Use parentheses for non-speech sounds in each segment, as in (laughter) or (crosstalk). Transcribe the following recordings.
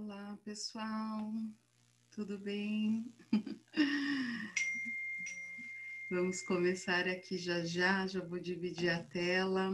Olá, pessoal, tudo bem? (laughs) Vamos começar aqui já já, já vou dividir a tela.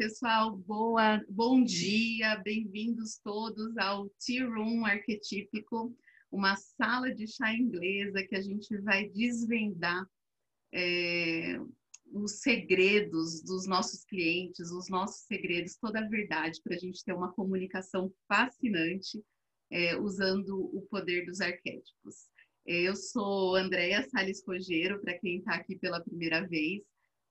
Pessoal, boa, bom dia, bem-vindos todos ao Tea Room Arquetípico, uma sala de chá inglesa que a gente vai desvendar é, os segredos dos nossos clientes, os nossos segredos, toda a verdade, para a gente ter uma comunicação fascinante é, usando o poder dos arquétipos. É, eu sou Andréa Sales Rogero, para quem está aqui pela primeira vez,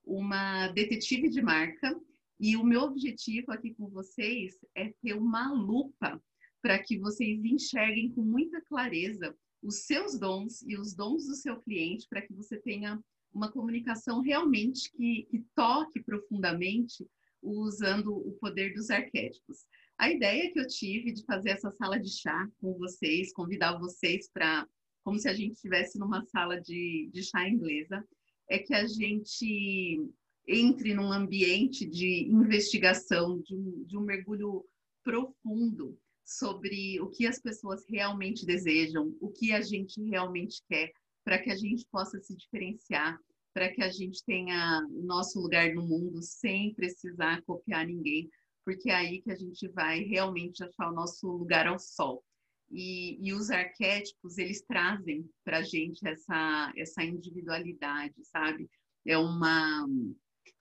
uma detetive de marca e o meu objetivo aqui com vocês é ter uma lupa para que vocês enxerguem com muita clareza os seus dons e os dons do seu cliente, para que você tenha uma comunicação realmente que, que toque profundamente usando o poder dos arquétipos. A ideia que eu tive de fazer essa sala de chá com vocês, convidar vocês para, como se a gente estivesse numa sala de, de chá inglesa, é que a gente entre num ambiente de investigação, de um, de um mergulho profundo sobre o que as pessoas realmente desejam, o que a gente realmente quer, para que a gente possa se diferenciar, para que a gente tenha o nosso lugar no mundo sem precisar copiar ninguém, porque é aí que a gente vai realmente achar o nosso lugar ao sol. E, e os arquétipos, eles trazem para a gente essa, essa individualidade, sabe? É uma,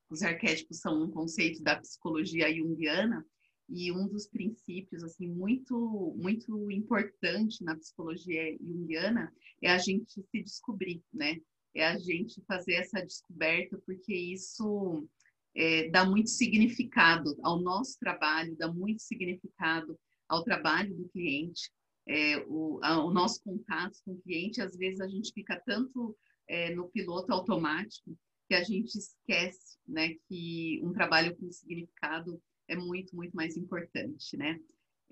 os arquétipos são um conceito da psicologia junguiana e um dos princípios assim muito muito importante na psicologia junguiana é a gente se descobrir, né? É a gente fazer essa descoberta porque isso é, dá muito significado ao nosso trabalho, dá muito significado ao trabalho do cliente. É, o, a, o nosso contato com o cliente, às vezes a gente fica tanto é, no piloto automático que a gente esquece, né, que um trabalho com significado é muito, muito mais importante, né?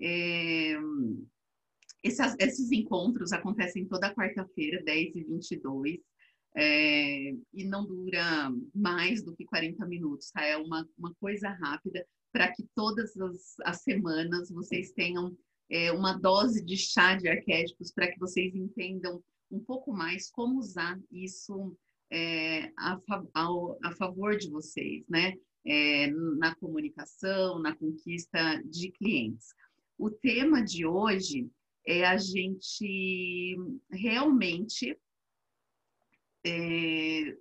É, esses, esses, encontros acontecem toda quarta-feira, 10 e 22, é, e não dura mais do que 40 minutos, tá? É uma, uma coisa rápida para que todas as, as, semanas vocês tenham é, uma dose de chá de arquétipos para que vocês entendam um pouco mais como usar isso é, a, a, a, favor de vocês, né? É, na comunicação, na conquista de clientes. O tema de hoje é a gente realmente é,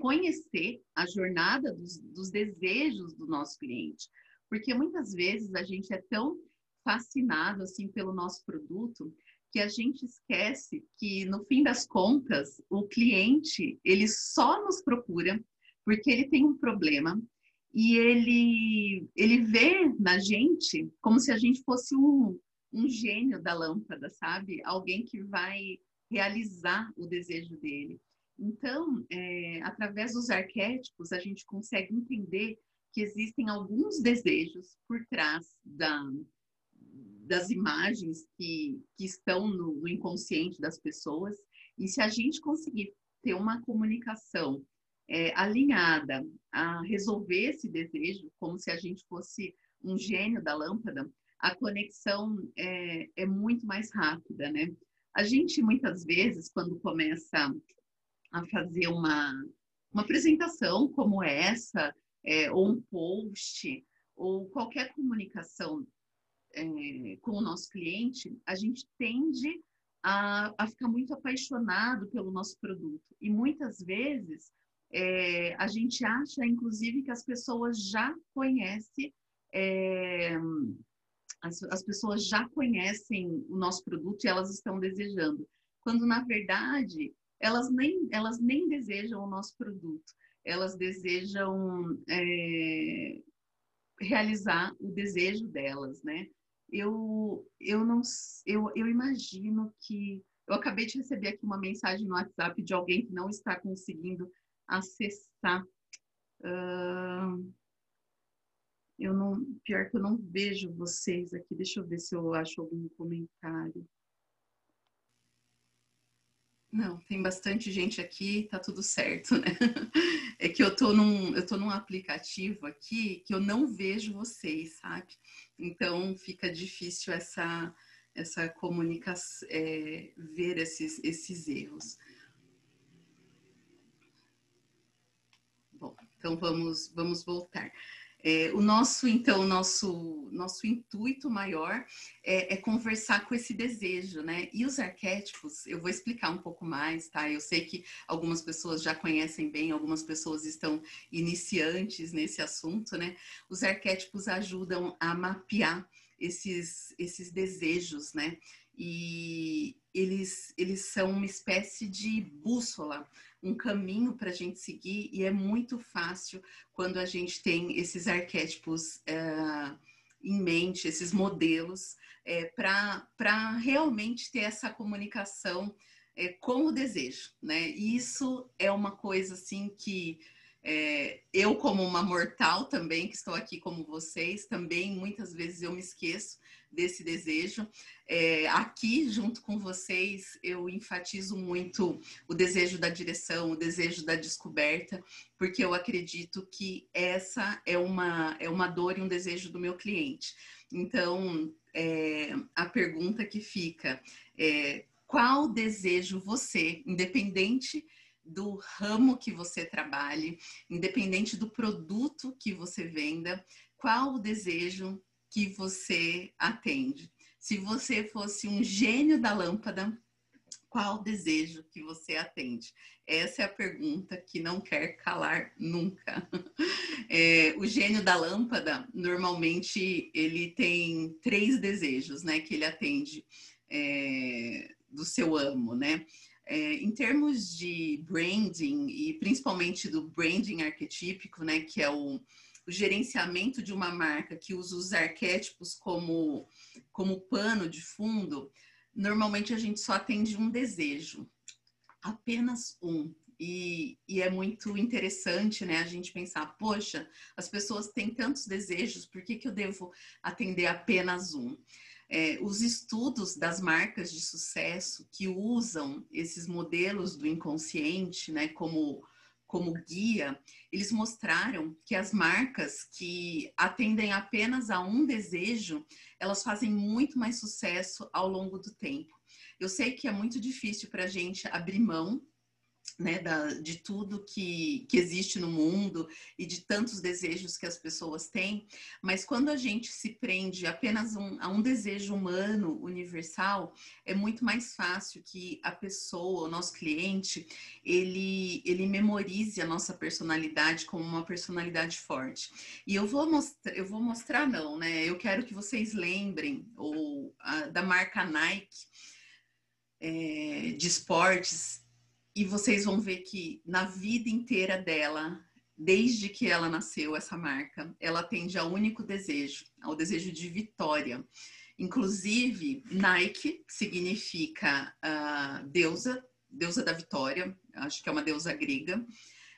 conhecer a jornada dos, dos desejos do nosso cliente, porque muitas vezes a gente é tão fascinado assim pelo nosso produto que a gente esquece que no fim das contas o cliente ele só nos procura porque ele tem um problema e ele ele vê na gente como se a gente fosse um, um gênio da lâmpada, sabe? Alguém que vai realizar o desejo dele. Então, é, através dos arquétipos, a gente consegue entender que existem alguns desejos por trás da, das imagens que, que estão no, no inconsciente das pessoas. E se a gente conseguir ter uma comunicação é, alinhada a resolver esse desejo, como se a gente fosse um gênio da lâmpada, a conexão é, é muito mais rápida, né? A gente, muitas vezes, quando começa a fazer uma, uma apresentação como essa, é, ou um post, ou qualquer comunicação é, com o nosso cliente, a gente tende a, a, ficar muito apaixonado pelo nosso produto. E muitas vezes é, a gente acha, inclusive, que as pessoas já conhecem, é, as, as pessoas já conhecem o nosso produto e elas estão desejando. Quando, na verdade, elas nem, elas nem desejam o nosso produto. Elas desejam é, realizar o desejo delas, né? Eu, eu não, eu, eu imagino que eu acabei de receber aqui uma mensagem no WhatsApp de alguém que não está conseguindo acessar. Uh, eu não, pior que eu não vejo vocês aqui. Deixa eu ver se eu acho algum comentário. Não, tem bastante gente aqui, tá tudo certo, né? (laughs) É que eu tô num, eu tô num aplicativo aqui que eu não vejo vocês, sabe? Então fica difícil essa essa comunicação, é, ver esses, esses erros. Bom, então vamos, vamos voltar. É, o nosso, então, nosso, nosso intuito maior é, é, conversar com esse desejo, né? E os arquétipos, eu vou explicar um pouco mais, tá? Eu sei que algumas pessoas já conhecem bem, algumas pessoas estão iniciantes nesse assunto, né? Os arquétipos ajudam a mapear esses, esses desejos, né? E eles, eles são uma espécie de bússola, um caminho para a gente seguir, e é muito fácil quando a gente tem esses arquétipos uh, em mente, esses modelos, é, para realmente ter essa comunicação é, com o desejo, né? E isso é uma coisa assim que é, eu, como uma mortal também, que estou aqui como vocês, também muitas vezes eu me esqueço desse desejo. É, aqui, junto com vocês, eu enfatizo muito o desejo da direção, o desejo da descoberta, porque eu acredito que essa é uma, é uma dor e um desejo do meu cliente. Então, é, a pergunta que fica é qual desejo você, independente do ramo que você trabalhe, independente do produto que você venda, qual o desejo que você atende. Se você fosse um gênio da lâmpada, qual o desejo que você atende? Essa é a pergunta que não quer calar nunca. (laughs) É, o gênio da lâmpada, normalmente, ele tem três desejos, né? Que ele atende é, do seu amo, né? É, em termos de branding e principalmente do branding arquetípico, né, que é o, o, gerenciamento de uma marca que usa os arquétipos como, como pano de fundo, normalmente a gente só atende um desejo, apenas um. E, e, é muito interessante, né, a gente pensar, poxa, as pessoas têm tantos desejos, por que, que eu devo atender apenas um? É, os estudos das marcas de sucesso que usam esses modelos do inconsciente, né, como como guia, eles mostraram que as marcas que atendem apenas a um desejo, elas fazem muito mais sucesso ao longo do tempo. Eu sei que é muito difícil para a gente abrir mão né, da, de tudo que, que existe no mundo e de tantos desejos que as pessoas têm, mas quando a gente se prende apenas um, a um desejo humano universal, é muito mais fácil que a pessoa, o nosso cliente, ele, ele memorize a nossa personalidade como uma personalidade forte. E eu vou mostrar, eu vou mostrar não, né? Eu quero que vocês lembrem ou a, da marca Nike é, de esportes e vocês vão ver que na vida inteira dela, desde que ela nasceu, essa marca, ela atende ao único desejo, ao desejo de vitória. Inclusive, Nike significa uh, deusa, deusa da vitória, acho que é uma deusa grega.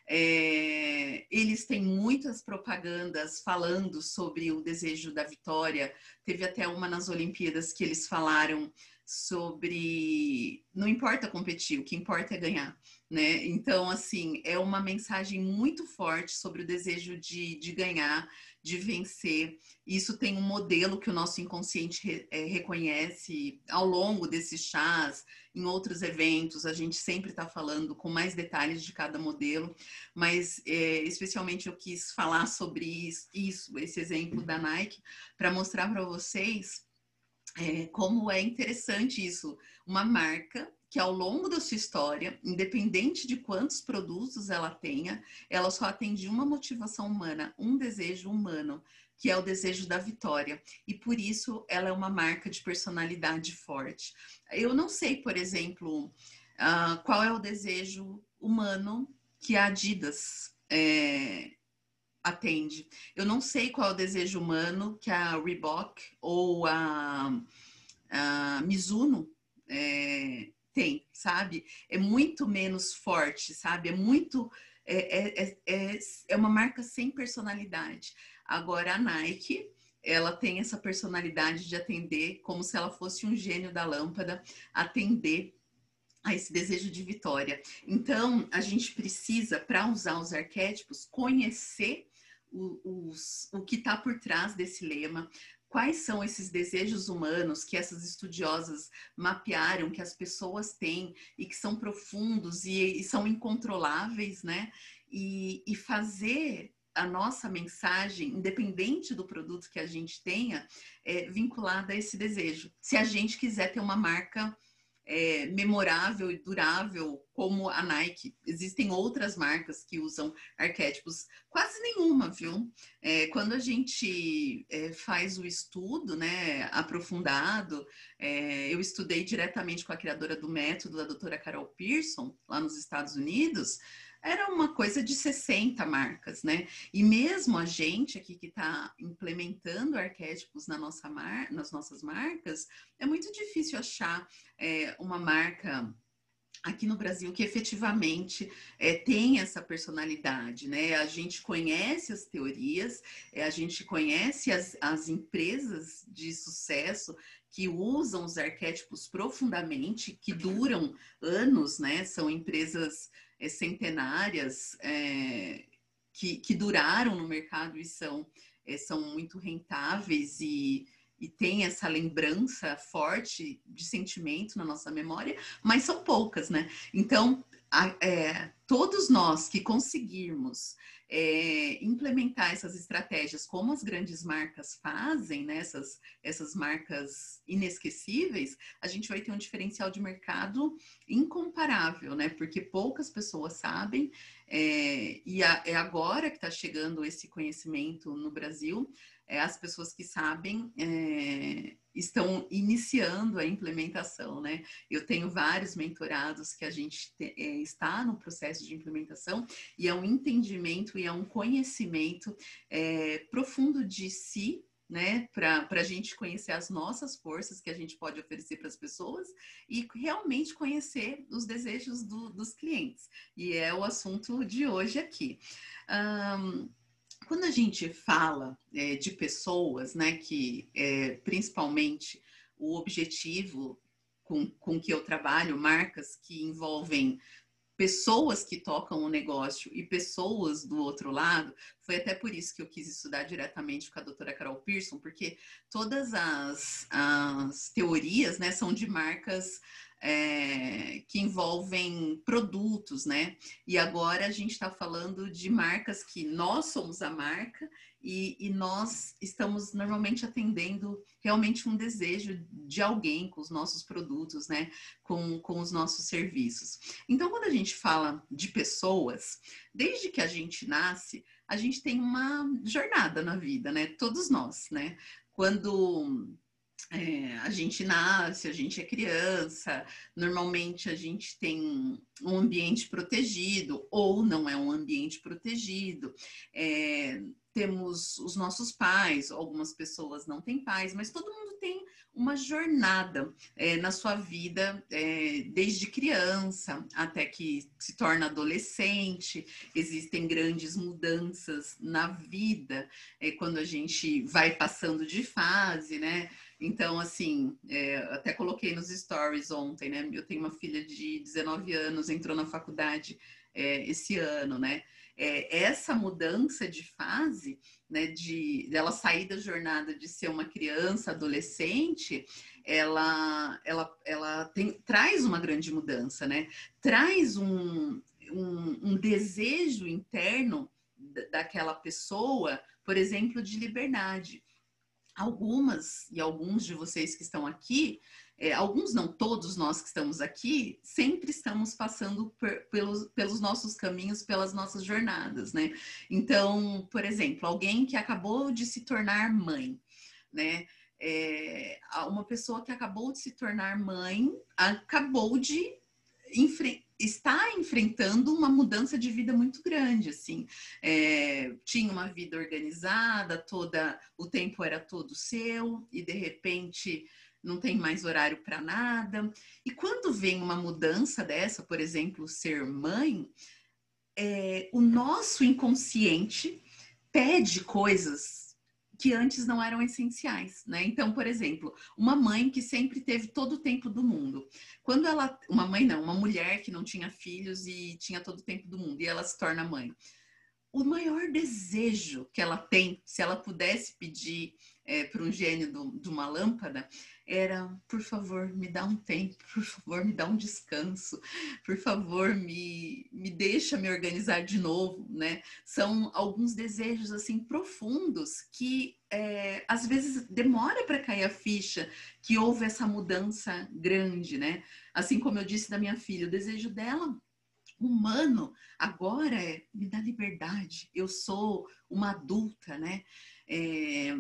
É, eles têm muitas propagandas falando sobre o desejo da vitória. Teve até uma nas Olimpíadas que eles falaram sobre não importa competir, o que importa é ganhar, né? Então, assim, é uma mensagem muito forte sobre o desejo de, de ganhar, de vencer. Isso tem um modelo que o nosso inconsciente re, é, reconhece ao longo desses chás, em outros eventos, a gente sempre está falando com mais detalhes de cada modelo, mas é, especialmente eu quis falar sobre isso, isso esse exemplo da Nike, para mostrar para vocês é, como é interessante isso. Uma marca que ao longo da sua história, independente de quantos produtos ela tenha, ela só atende uma motivação humana, um desejo humano, que é o desejo da vitória. E por isso ela é uma marca de personalidade forte. Eu não sei, por exemplo, uh, qual é o desejo humano que a Adidas é, atende. Eu não sei qual é o desejo humano que a Reebok ou a, a Mizuno é, tem, sabe? É muito menos forte, sabe? É muito. É, é, é, é uma marca sem personalidade. Agora, a Nike, ela tem essa personalidade de atender como se ela fosse um gênio da lâmpada, atender a esse desejo de vitória. Então, a gente precisa, para usar os arquétipos, conhecer o, os, o que está por trás desse lema, quais são esses desejos humanos que essas estudiosas mapearam, que as pessoas têm e que são profundos e, e são incontroláveis, né? E, e, fazer a nossa mensagem, independente do produto que a gente tenha, é, vinculada a esse desejo. Se a gente quiser ter uma marca é, memorável e durável como a Nike. Existem outras marcas que usam arquétipos, quase nenhuma, viu? É, quando a gente é, faz o estudo né, aprofundado, é, eu estudei diretamente com a criadora do método, a doutora Carol Pearson, lá nos Estados Unidos era uma coisa de 60 marcas, né? E mesmo a gente aqui que está implementando arquétipos na nossa mar, nas nossas marcas, é muito difícil achar é, uma marca aqui no Brasil que efetivamente é, tem essa personalidade, né? A gente conhece as teorias, é, a gente conhece as, as empresas de sucesso que usam os arquétipos profundamente, que duram anos, né? São empresas centenárias é, que, que, duraram no mercado e são, é, são muito rentáveis e, e tem essa lembrança forte de sentimento na nossa memória, mas são poucas, né? Então, é, todos nós que conseguirmos é, implementar essas estratégias como as grandes marcas fazem, né, essas, essas marcas inesquecíveis, a gente vai ter um diferencial de mercado incomparável, né? Porque poucas pessoas sabem, é, e a, é agora que está chegando esse conhecimento no Brasil, é, as pessoas que sabem é, estão iniciando a implementação, né? Eu tenho vários mentorados que a gente te, é, está no processo de implementação e é um entendimento e é um conhecimento é, profundo de si, né, para a gente conhecer as nossas forças que a gente pode oferecer para as pessoas e realmente conhecer os desejos do, dos clientes. E é o assunto de hoje aqui. Um, quando a gente fala é, de pessoas, né, que é, principalmente o objetivo com, com que eu trabalho, marcas que envolvem pessoas que tocam o negócio e pessoas do outro lado, foi até por isso que eu quis estudar diretamente com a doutora Carol Pearson, porque todas as, as teorias né, são de marcas é, que envolvem produtos, né? E agora a gente está falando de marcas que nós somos a marca e, e, nós estamos normalmente atendendo realmente um desejo de alguém com os nossos produtos, né? Com, com os nossos serviços. Então, quando a gente fala de pessoas, desde que a gente nasce, a gente tem uma jornada na vida, né? Todos nós, né? Quando é, a gente nasce, a gente é criança, normalmente a gente tem um ambiente protegido ou não é um ambiente protegido. É, temos os nossos pais, algumas pessoas não têm pais, mas todo mundo tem uma jornada é, na sua vida, é, desde criança até que se torna adolescente. Existem grandes mudanças na vida é, quando a gente vai passando de fase, né? Então, assim, é, até coloquei nos stories ontem, né? Eu tenho uma filha de 19 anos, entrou na faculdade é, esse ano, né? É, essa mudança de fase, né, de dela sair da jornada de ser uma criança, adolescente, ela, ela, ela tem, traz uma grande mudança, né? Traz um, um, um desejo interno daquela pessoa, por exemplo, de liberdade algumas e alguns de vocês que estão aqui, é, alguns não, todos nós que estamos aqui, sempre estamos passando per, pelos, pelos nossos caminhos, pelas nossas jornadas, né? Então, por exemplo, alguém que acabou de se tornar mãe, né? É, uma pessoa que acabou de se tornar mãe acabou de está enfrentando uma mudança de vida muito grande, assim. É, tinha uma vida organizada, toda o tempo era todo seu e de repente não tem mais horário para nada. E quando vem uma mudança dessa, por exemplo, ser mãe, é, o nosso inconsciente pede coisas que antes não eram essenciais, né? Então, por exemplo, uma mãe que sempre teve todo o tempo do mundo. Quando ela, uma mãe não, uma mulher que não tinha filhos e tinha todo o tempo do mundo e ela se torna mãe. O maior desejo que ela tem, se ela pudesse pedir é, para um gênio do, de uma lâmpada, era, por favor, me dá um tempo, por favor, me dá um descanso, por favor, me, me deixa me organizar de novo, né? São alguns desejos, assim, profundos que é, às vezes demora para cair a ficha que houve essa mudança grande, né? Assim como eu disse da minha filha, o desejo dela humano agora é me dá liberdade, eu sou uma adulta, né? É,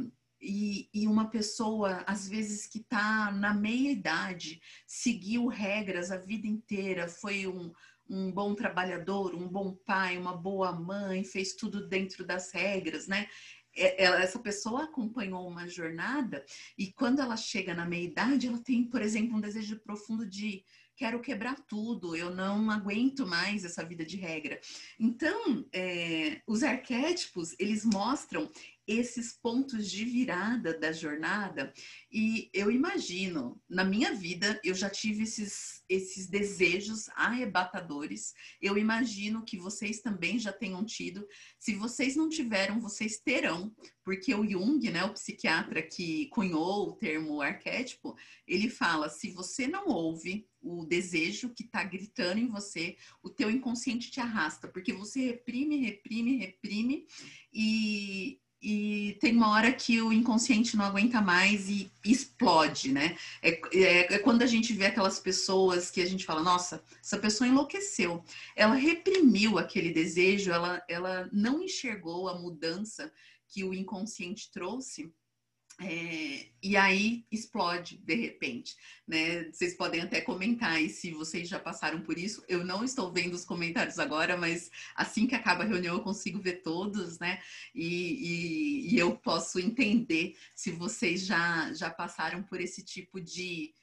e, e, uma pessoa, às vezes, que está na meia idade, seguiu regras a vida inteira, foi um, um bom trabalhador, um bom pai, uma boa mãe, fez tudo dentro das regras, né? É, ela, essa pessoa acompanhou uma jornada e quando ela chega na meia idade, ela tem, por exemplo, um desejo profundo de quero quebrar tudo, eu não aguento mais essa vida de regra. Então, é, os arquétipos, eles mostram esses pontos de virada da jornada e eu imagino, na minha vida, eu já tive esses, esses desejos arrebatadores. Eu imagino que vocês também já tenham tido. Se vocês não tiveram, vocês terão, porque o Jung, né, o psiquiatra que cunhou o termo arquétipo, ele fala: se você não ouve o desejo que está gritando em você, o teu inconsciente te arrasta, porque você reprime, reprime, reprime e e tem uma hora que o inconsciente não aguenta mais e explode, né? É, é, é, quando a gente vê aquelas pessoas que a gente fala, nossa, essa pessoa enlouqueceu. Ela reprimiu aquele desejo, ela, ela não enxergou a mudança que o inconsciente trouxe é, e aí explode de repente, né? Vocês podem até comentar aí se vocês já passaram por isso. Eu não estou vendo os comentários agora, mas assim que acaba a reunião eu consigo ver todos, né? E, e, e eu posso entender se vocês já, já passaram por esse tipo de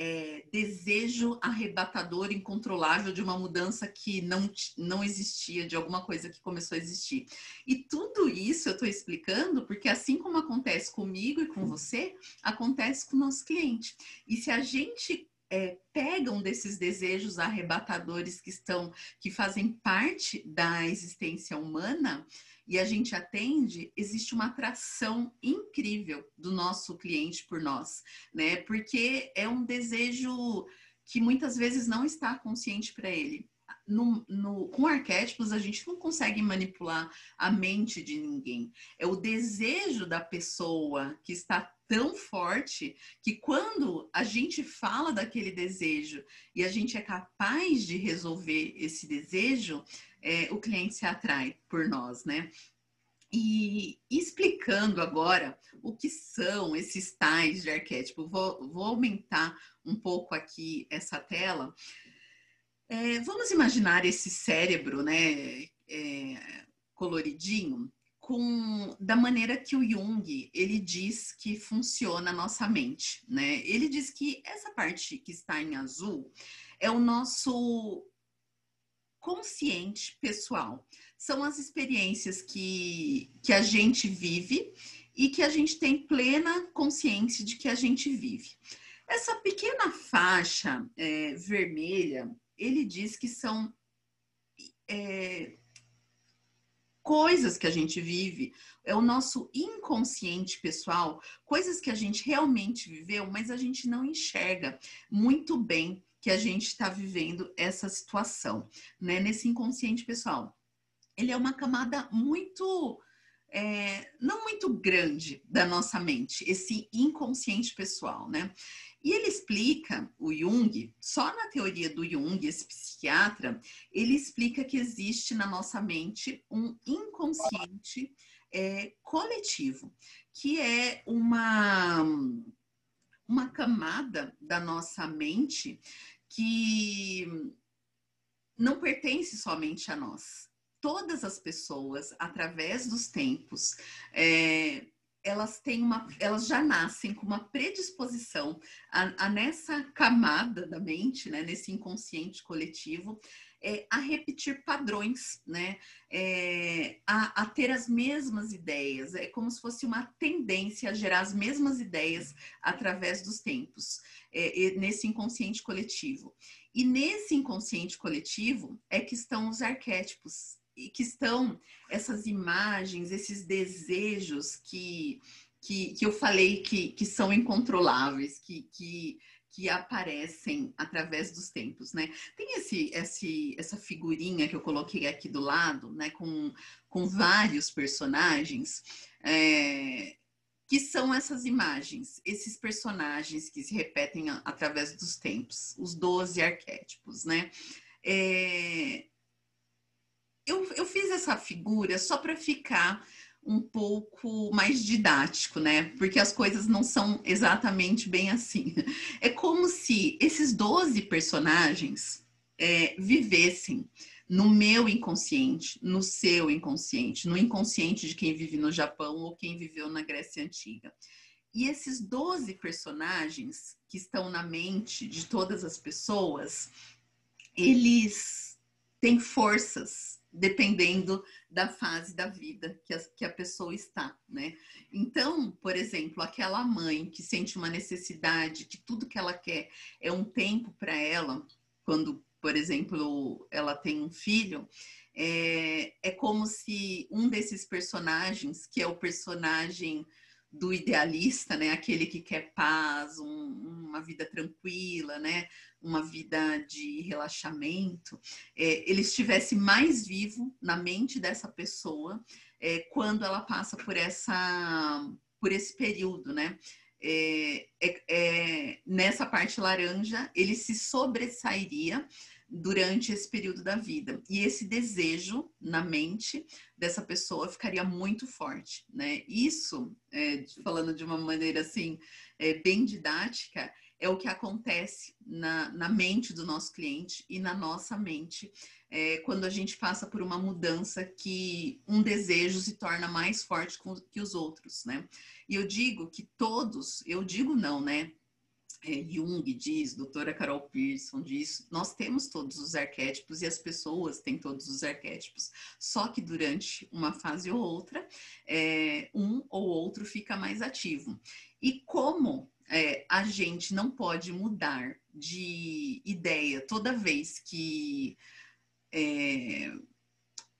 é, desejo arrebatador, incontrolável de uma mudança que não, não existia, de alguma coisa que começou a existir. E tudo isso eu estou explicando porque, assim como acontece comigo e com você, acontece com o nosso cliente. E se a gente é, pegam desses desejos arrebatadores que estão, que fazem parte da existência humana, e a gente atende, existe uma atração incrível do nosso cliente por nós, né? Porque é um desejo que muitas vezes não está consciente para ele. No, no, com arquétipos, a gente não consegue manipular a mente de ninguém. É o desejo da pessoa que está tão forte que quando a gente fala daquele desejo e a gente é capaz de resolver esse desejo, é, o cliente se atrai por nós, né? E explicando agora o que são esses tais de arquétipo, vou, vou aumentar um pouco aqui essa tela. É, vamos imaginar esse cérebro, né, é, coloridinho, com da maneira que o Jung ele diz que funciona a nossa mente, né? Ele diz que essa parte que está em azul é o nosso consciente pessoal. São as experiências que, que a gente vive e que a gente tem plena consciência de que a gente vive. Essa pequena faixa é, vermelha, ele diz que são é, coisas que a gente vive, é o nosso inconsciente pessoal, coisas que a gente realmente viveu, mas a gente não enxerga muito bem que a gente está vivendo essa situação, né? Nesse inconsciente pessoal. Ele é uma camada muito, é, não muito grande da nossa mente, esse inconsciente pessoal, né? E ele explica, o Jung, só na teoria do Jung, esse psiquiatra, ele explica que existe na nossa mente um inconsciente é, coletivo, que é uma uma camada da nossa mente que não pertence somente a nós. Todas as pessoas, através dos tempos, é, elas têm uma, elas já nascem com uma predisposição a, a nessa camada da mente, né, nesse inconsciente coletivo, é, a repetir padrões, né? É, a, a, ter as mesmas ideias. É como se fosse uma tendência a gerar as mesmas ideias através dos tempos, é, nesse inconsciente coletivo. E nesse inconsciente coletivo é que estão os arquétipos, e que estão essas imagens, esses desejos que, que, que eu falei que, que são incontroláveis, que, que que aparecem através dos tempos, né? Tem esse, esse, essa figurinha que eu coloquei aqui do lado, né? Com, com vários personagens, é, que são essas imagens, esses personagens que se repetem a, através dos tempos, os 12 arquétipos, né? É, eu, eu fiz essa figura só para ficar um pouco mais didático, né? Porque as coisas não são exatamente bem assim. (laughs) É como se esses 12 personagens é, vivessem no meu inconsciente, no seu inconsciente, no inconsciente de quem vive no Japão ou quem viveu na Grécia Antiga. E esses 12 personagens que estão na mente de todas as pessoas, eles têm forças dependendo da fase da vida que a, que a pessoa está, né? Então, por exemplo, aquela mãe que sente uma necessidade, que tudo que ela quer é um tempo para ela, quando, por exemplo, ela tem um filho, é, é como se um desses personagens, que é o personagem do idealista, né? Aquele que quer paz, um, uma vida tranquila, né? Uma vida de relaxamento, é, ele estivesse mais vivo na mente dessa pessoa é, quando ela passa por essa, por esse período, né? É, é, é nessa parte laranja, ele se sobressairia durante esse período da vida. E esse desejo na mente dessa pessoa ficaria muito forte, né? Isso, é, falando de uma maneira assim, é, bem didática, é o que acontece na, na mente do nosso cliente e na nossa mente é, quando a gente passa por uma mudança que um desejo se torna mais forte que os outros, né? E eu digo que todos, eu digo não, né? É, Jung diz, doutora Carol Pearson diz, nós temos todos os arquétipos e as pessoas têm todos os arquétipos, só que durante uma fase ou outra, é, um ou outro fica mais ativo. E como é, a gente não pode mudar de ideia toda vez que é,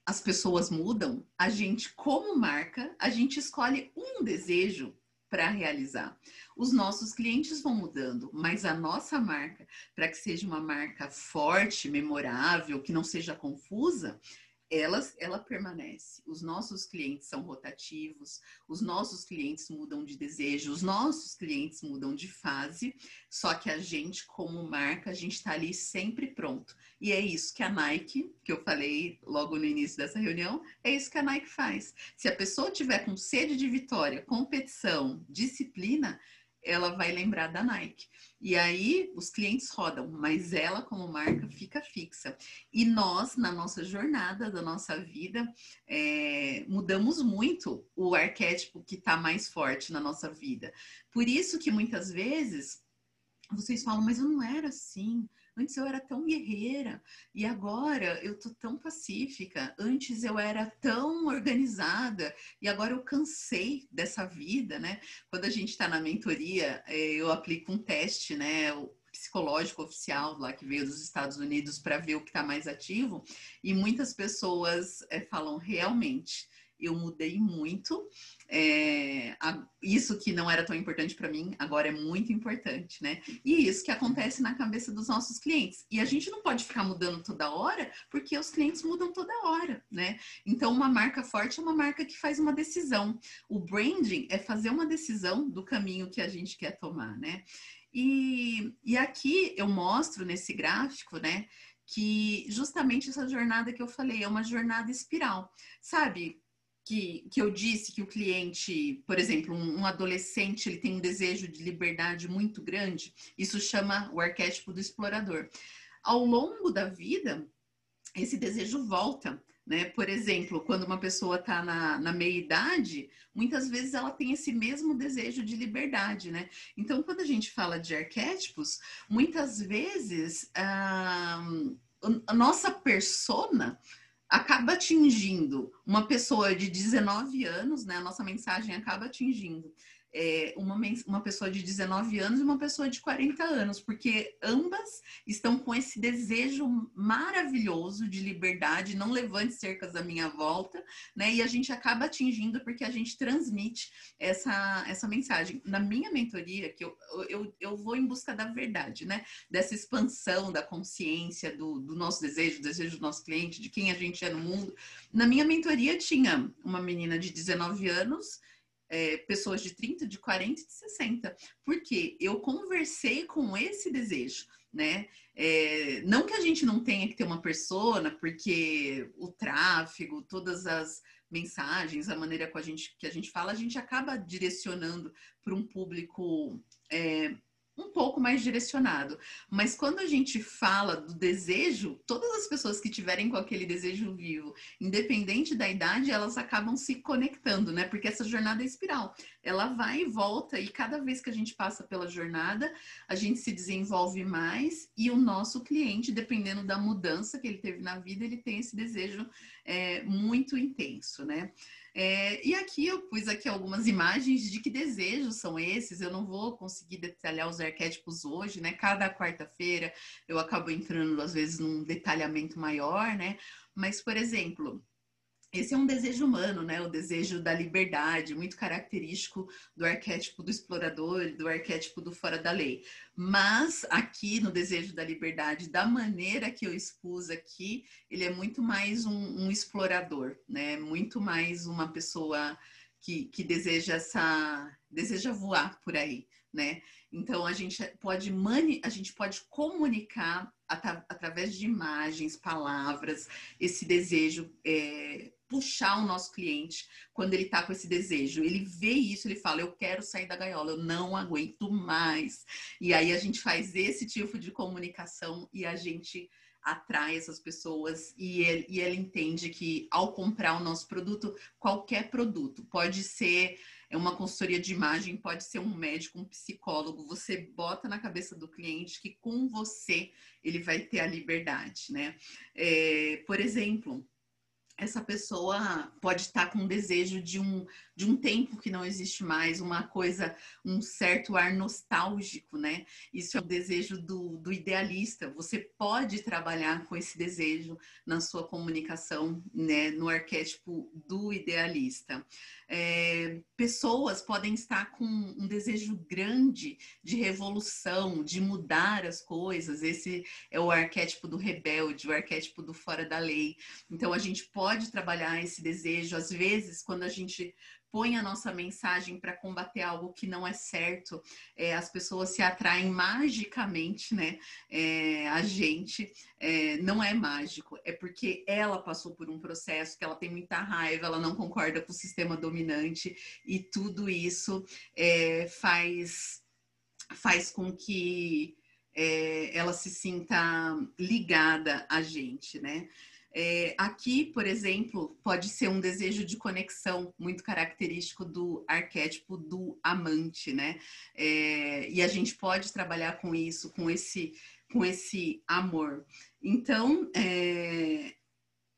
as pessoas mudam, a gente, como marca, a gente escolhe um desejo para realizar. Os nossos clientes vão mudando, mas a nossa marca, para que seja uma marca forte, memorável, que não seja confusa, elas, ela permanece. Os nossos clientes são rotativos, os nossos clientes mudam de desejo, os nossos clientes mudam de fase, só que a gente, como marca, a gente está ali sempre pronto. E é isso que a Nike, que eu falei logo no início dessa reunião, é isso que a Nike faz. Se a pessoa tiver com sede de vitória, competição, disciplina, ela vai lembrar da Nike. E aí os clientes rodam, mas ela como marca fica fixa. E nós, na nossa jornada da nossa vida, é, mudamos muito o arquétipo que está mais forte na nossa vida. Por isso que muitas vezes vocês falam, mas eu não era assim. Antes eu era tão guerreira e agora eu tô tão pacífica. Antes eu era tão organizada e agora eu cansei dessa vida, né? Quando a gente está na mentoria, é, eu aplico um teste, né? Psicológico oficial lá que veio dos Estados Unidos para ver o que está mais ativo e muitas pessoas é, falam realmente eu mudei muito. É, a, isso que não era tão importante para mim, agora é muito importante, né? E isso que acontece na cabeça dos nossos clientes. E a gente não pode ficar mudando toda hora, porque os clientes mudam toda hora, né? Então, uma marca forte é uma marca que faz uma decisão. O branding é fazer uma decisão do caminho que a gente quer tomar, né? E, e aqui eu mostro nesse gráfico, né? Que justamente essa jornada que eu falei é uma jornada espiral, sabe? Que, que eu disse que o cliente, por exemplo, um, um, adolescente, ele tem um desejo de liberdade muito grande, isso chama o arquétipo do explorador. Ao longo da vida, esse desejo volta. Né? Por exemplo, quando uma pessoa está na, na meia-idade, muitas vezes ela tem esse mesmo desejo de liberdade. Né? Então, quando a gente fala de arquétipos, muitas vezes ah, a nossa persona acaba atingindo uma pessoa de 19 anos, né? A nossa mensagem acaba atingindo é, uma, uma pessoa de 19 anos e uma pessoa de 40 anos, porque ambas estão com esse desejo maravilhoso de liberdade, não levante cercas à minha volta, né? E a gente acaba atingindo porque a gente transmite essa, essa mensagem. Na minha mentoria, que eu, eu, eu vou em busca da verdade, né? Dessa expansão da consciência, do, do nosso desejo, do desejo do nosso cliente, de quem a gente é no mundo. Na minha mentoria tinha uma menina de 19 anos é, pessoas de 30, de 40 e de 60. Porque eu conversei com esse desejo, né? É, não que a gente não tenha que ter uma persona, porque o tráfego, todas as mensagens, a maneira com a gente, que a gente fala, a gente acaba direcionando para um público é, um pouco mais direcionado. Mas quando a gente fala do desejo, todas as pessoas que tiverem com aquele desejo vivo, independente da idade, elas acabam se conectando, né? Porque essa jornada é espiral. Ela vai e volta, e cada vez que a gente passa pela jornada, a gente se desenvolve mais, e o nosso cliente, dependendo da mudança que ele teve na vida, ele tem esse desejo é, muito intenso, né? É, e aqui eu pus aqui algumas imagens de que desejos são esses. Eu não vou conseguir detalhar os arquétipos hoje, né? Cada quarta-feira eu acabo entrando, às vezes, num detalhamento maior, né? Mas, por exemplo, esse é um desejo humano, né? O desejo da liberdade, muito característico do arquétipo do explorador, do arquétipo do fora da lei. Mas aqui no desejo da liberdade, da maneira que eu expus aqui, ele é muito mais um, um explorador, né? Muito mais uma pessoa que, que deseja essa deseja voar por aí, né? Então a gente pode mani, a gente pode comunicar através de imagens, palavras, esse desejo é, puxar o nosso cliente quando ele está com esse desejo. Ele vê isso, ele fala: Eu quero sair da gaiola, eu não aguento mais. E aí a gente faz esse tipo de comunicação e a gente atrai essas pessoas e ele, e ele entende que ao comprar o nosso produto, qualquer produto, pode ser é uma consultoria de imagem, pode ser um médico, um psicólogo, você bota na cabeça do cliente que com você ele vai ter a liberdade, né? É, por exemplo, essa pessoa pode estar com um desejo de um, de um tempo que não existe mais, uma coisa, um certo ar nostálgico, né? Isso é o desejo do, do idealista. Você pode trabalhar com esse desejo na sua comunicação, né? No arquétipo do idealista. É, pessoas podem estar com um desejo grande de revolução, de mudar as coisas. Esse é o arquétipo do rebelde, o arquétipo do fora da lei. Então, a gente pode trabalhar esse desejo. Às vezes, quando a gente põe a nossa mensagem para combater algo que não é certo, é, as pessoas se atraem magicamente, né? É, a gente é, não é mágico, é porque ela passou por um processo que ela tem muita raiva, ela não concorda com o sistema dominante e tudo isso é, faz faz com que é, ela se sinta ligada a gente, né? É, aqui, por exemplo, pode ser um desejo de conexão muito característico do arquétipo do amante, né? É, e a gente pode trabalhar com isso, com esse, com esse amor. Então, é,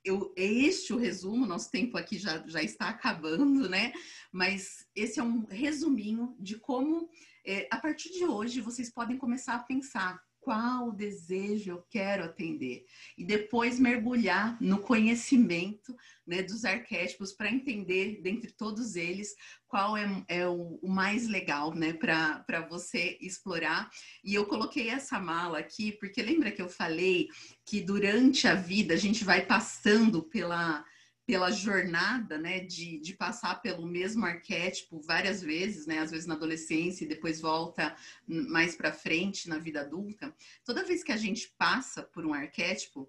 eu, este o resumo, nosso tempo aqui já, já está acabando, né? Mas esse é um resuminho de como, é, a partir de hoje, vocês podem começar a pensar qual desejo eu quero atender e depois mergulhar no conhecimento né, dos arquétipos para entender dentre todos eles qual é, é o, o, mais legal né, para você explorar. E eu coloquei essa mala aqui porque lembra que eu falei que durante a vida a gente vai passando pela pela jornada, né, de, de passar pelo mesmo arquétipo várias vezes, né, às vezes na adolescência e depois volta mais para frente na vida adulta, toda vez que a gente passa por um arquétipo,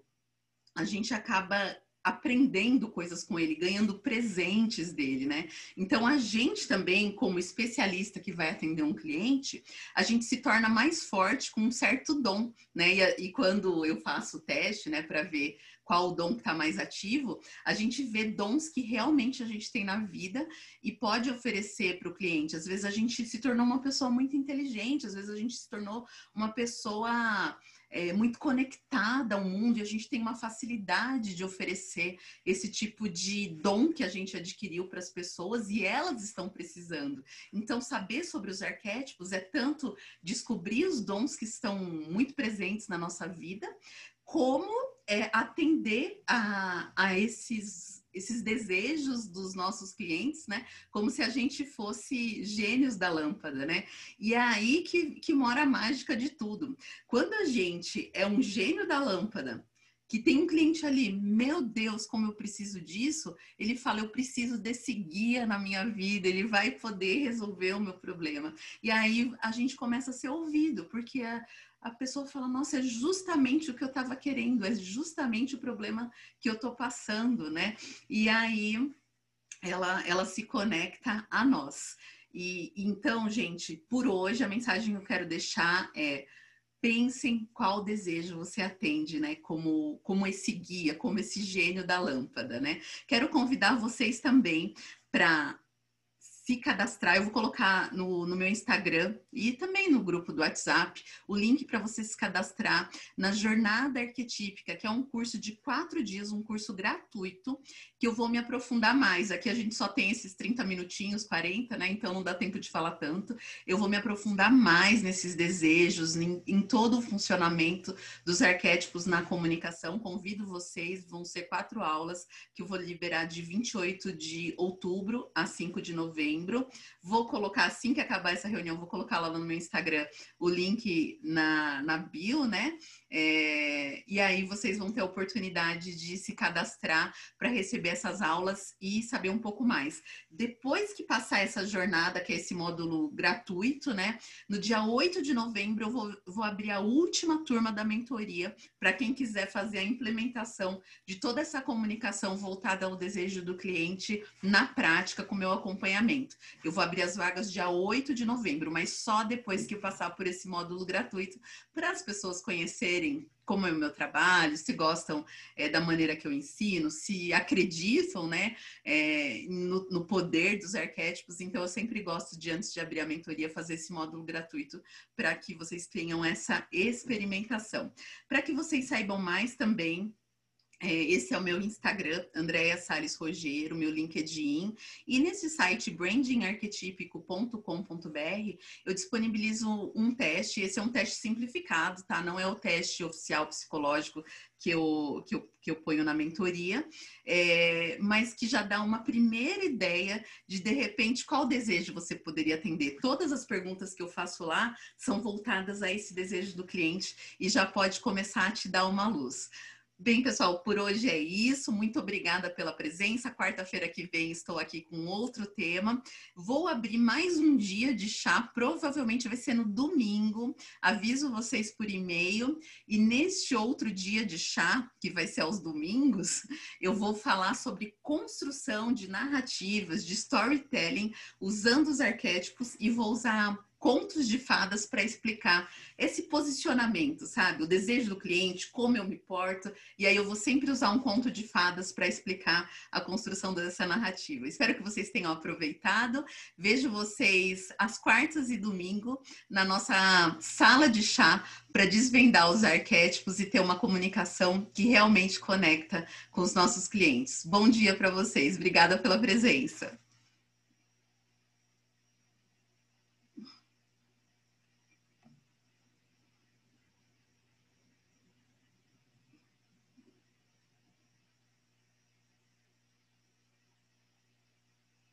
a gente acaba aprendendo coisas com ele, ganhando presentes dele, né? Então a gente também, como especialista que vai atender um cliente, a gente se torna mais forte com um certo dom, né? E, e quando eu faço o teste, né, para ver qual o dom que está mais ativo, a gente vê dons que realmente a gente tem na vida e pode oferecer para o cliente. Às vezes a gente se tornou uma pessoa muito inteligente, às vezes a gente se tornou uma pessoa é, muito conectada ao mundo e a gente tem uma facilidade de oferecer esse tipo de dom que a gente adquiriu para as pessoas e elas estão precisando. Então, saber sobre os arquétipos é tanto descobrir os dons que estão muito presentes na nossa vida, como é, atender a, a esses esses desejos dos nossos clientes, né? Como se a gente fosse gênios da lâmpada, né? E é aí que, que mora a mágica de tudo. Quando a gente é um gênio da lâmpada, que tem um cliente ali, meu Deus, como eu preciso disso, ele fala, eu preciso desse guia na minha vida, ele vai poder resolver o meu problema. E aí a gente começa a ser ouvido, porque a, a pessoa fala, nossa, é justamente o que eu estava querendo, é justamente o problema que eu estou passando, né? E aí ela, ela se conecta a nós. E então, gente, por hoje a mensagem que eu quero deixar é pensem qual desejo você atende, né? Como, como esse guia, como esse gênio da lâmpada, né? Quero convidar vocês também para se cadastrar, eu vou colocar no, no meu Instagram e também no grupo do WhatsApp o link para você se cadastrar na Jornada Arquetípica, que é um curso de quatro dias, um curso gratuito, que eu vou me aprofundar mais. Aqui a gente só tem esses 30 minutinhos, 40, né? Então não dá tempo de falar tanto. Eu vou me aprofundar mais nesses desejos, em, em todo o funcionamento dos arquétipos na comunicação. Convido vocês, vão ser quatro aulas que eu vou liberar de 28 de outubro a 5 de novembro novembro. Vou colocar, assim que acabar essa reunião, vou colocar lá no meu Instagram o link na, na bio, né? É, e aí vocês vão ter a oportunidade de se cadastrar para receber essas aulas e saber um pouco mais. Depois que passar essa jornada, que é esse módulo gratuito, né? No dia 8 de novembro, eu vou, vou abrir a última turma da mentoria para quem quiser fazer a implementação de toda essa comunicação voltada ao desejo do cliente na prática com meu acompanhamento. Eu vou abrir as vagas dia 8 de novembro, mas só depois que passar por esse módulo gratuito para as pessoas conhecerem como é o meu trabalho, se gostam é, da maneira que eu ensino, se acreditam né, é, no, no, poder dos arquétipos. Então, eu sempre gosto de, antes de abrir a mentoria, fazer esse módulo gratuito para que vocês tenham essa experimentação. Para que vocês saibam mais também esse é o meu Instagram, Andréia Salles Rogero, meu LinkedIn. E nesse site brandingarquetípico.com.br eu disponibilizo um teste. Esse é um teste simplificado, tá? Não é o teste oficial psicológico que eu, que eu, que eu ponho na mentoria, é, mas que já dá uma primeira ideia de, de repente, qual desejo você poderia atender. Todas as perguntas que eu faço lá são voltadas a esse desejo do cliente e já pode começar a te dar uma luz. Bem, pessoal, por hoje é isso. Muito obrigada pela presença. Quarta-feira que vem estou aqui com outro tema. Vou abrir mais um dia de chá, provavelmente vai ser no domingo. Aviso vocês por e-mail. E neste outro dia de chá, que vai ser aos domingos, eu vou falar sobre construção de narrativas, de storytelling, usando os arquétipos e vou usar contos de fadas para explicar esse posicionamento, sabe? O desejo do cliente, como eu me porto. E aí eu vou sempre usar um conto de fadas para explicar a construção dessa narrativa. Espero que vocês tenham aproveitado. Vejo vocês às quartas e domingo na nossa sala de chá para desvendar os arquétipos e ter uma comunicação que realmente conecta com os nossos clientes. Bom dia para vocês. Obrigada pela presença.